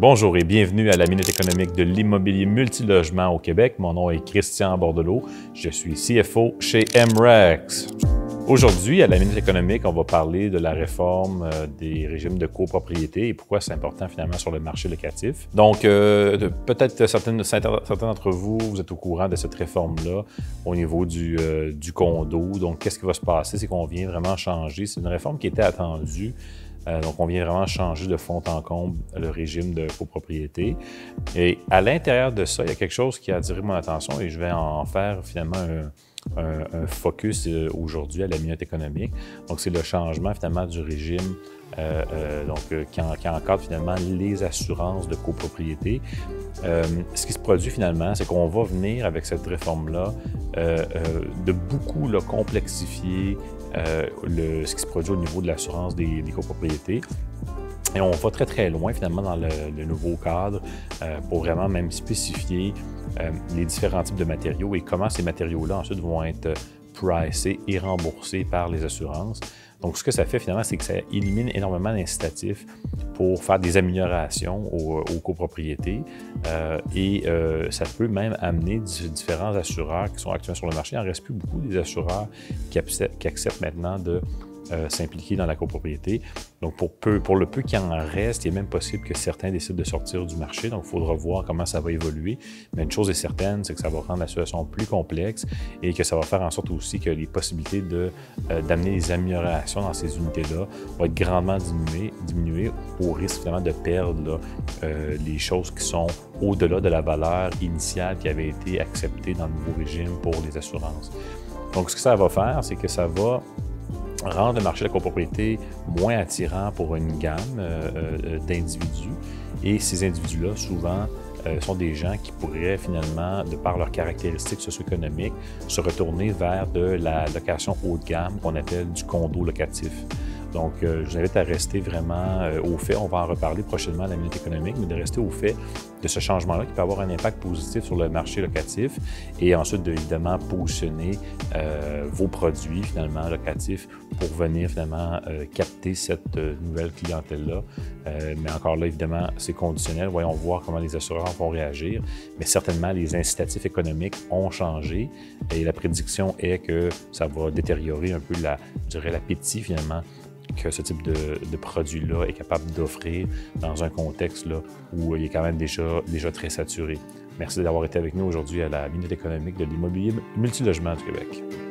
Bonjour et bienvenue à la Minute économique de l'immobilier multilogement au Québec. Mon nom est Christian Bordelot. Je suis CFO chez MREX. Aujourd'hui, à la Minute économique, on va parler de la réforme euh, des régimes de copropriété et pourquoi c'est important finalement sur le marché locatif. Donc, euh, peut-être certaines, certains d'entre vous, vous êtes au courant de cette réforme-là au niveau euh, du condo. Donc, qu'est-ce qui va se passer? C'est qu'on vient vraiment changer. C'est une réforme qui était attendue. Euh, donc, on vient vraiment changer de fond en comble le régime de copropriété. Et à l'intérieur de ça, il y a quelque chose qui a attiré mon attention et je vais en faire finalement un, focus euh, aujourd'hui à la minute économique. Donc, c'est le changement finalement du régime euh, donc, qui, encadre finalement les assurances de copropriété. ce qui se produit finalement, c'est qu'on va venir avec cette réforme-là de beaucoup le complexifier euh, le, ce qui se produit au niveau de l'assurance des, copropriétés. Et on va très, très loin finalement dans le, nouveau cadre euh, pour vraiment même spécifier euh, les différents types de matériaux et comment ces matériaux-là ensuite vont être pricés et remboursés par les assurances. Donc, ce que ça fait finalement, c'est que ça élimine énormément d'incitatifs pour faire des améliorations aux, copropriétés euh, et euh, ça peut même amener différents assureurs qui sont actuellement sur le marché. Il n'en reste plus beaucoup des assureurs qui acceptent maintenant de euh, s'impliquer dans la copropriété. Donc, pour, peu, pour le peu qu'il en reste, il est même possible que certains décident de sortir du marché. Donc, il faudra voir comment ça va évoluer. Mais une chose est certaine, c'est que ça va rendre la situation plus complexe et que ça va faire en sorte aussi que les possibilités de, euh, d'amener des améliorations dans ces unités-là vont être grandement diminuées, diminuées au risque vraiment de perdre euh, les choses qui sont au-delà de la valeur initiale qui avait été acceptée dans le nouveau régime pour les assurances. Donc, ce que ça va faire, c'est que ça va rendre le marché de la copropriété moins attirant pour une gamme euh, euh, d'individus. Et ces individus-là, souvent, euh, sont des gens qui pourraient finalement, de par leurs caractéristiques socio-économiques, se retourner vers de la location haut de gamme qu'on appelle du condo locatif. Donc, je vous invite à rester vraiment au fait. On va en reparler prochainement à la minute économique, mais de rester au fait de ce changement-là qui peut avoir un impact positif sur le marché locatif et ensuite, de, évidemment, positionner euh, vos produits finalement locatifs pour venir finalement euh, capter cette euh, nouvelle clientèle-là. mais encore là, évidemment, c'est conditionnel. Voyons voir comment les assureurs vont réagir. Mais certainement, les incitatifs économiques ont changé et la prédiction est que ça va détériorer un peu la, je dirais, l'appétit finalement que ce type de, produit-là est capable d'offrir dans un contexte là, où il est quand même déjà, déjà très saturé. Merci d'avoir été avec nous aujourd'hui à la Minute économique de l'immobilier multilogement du Québec.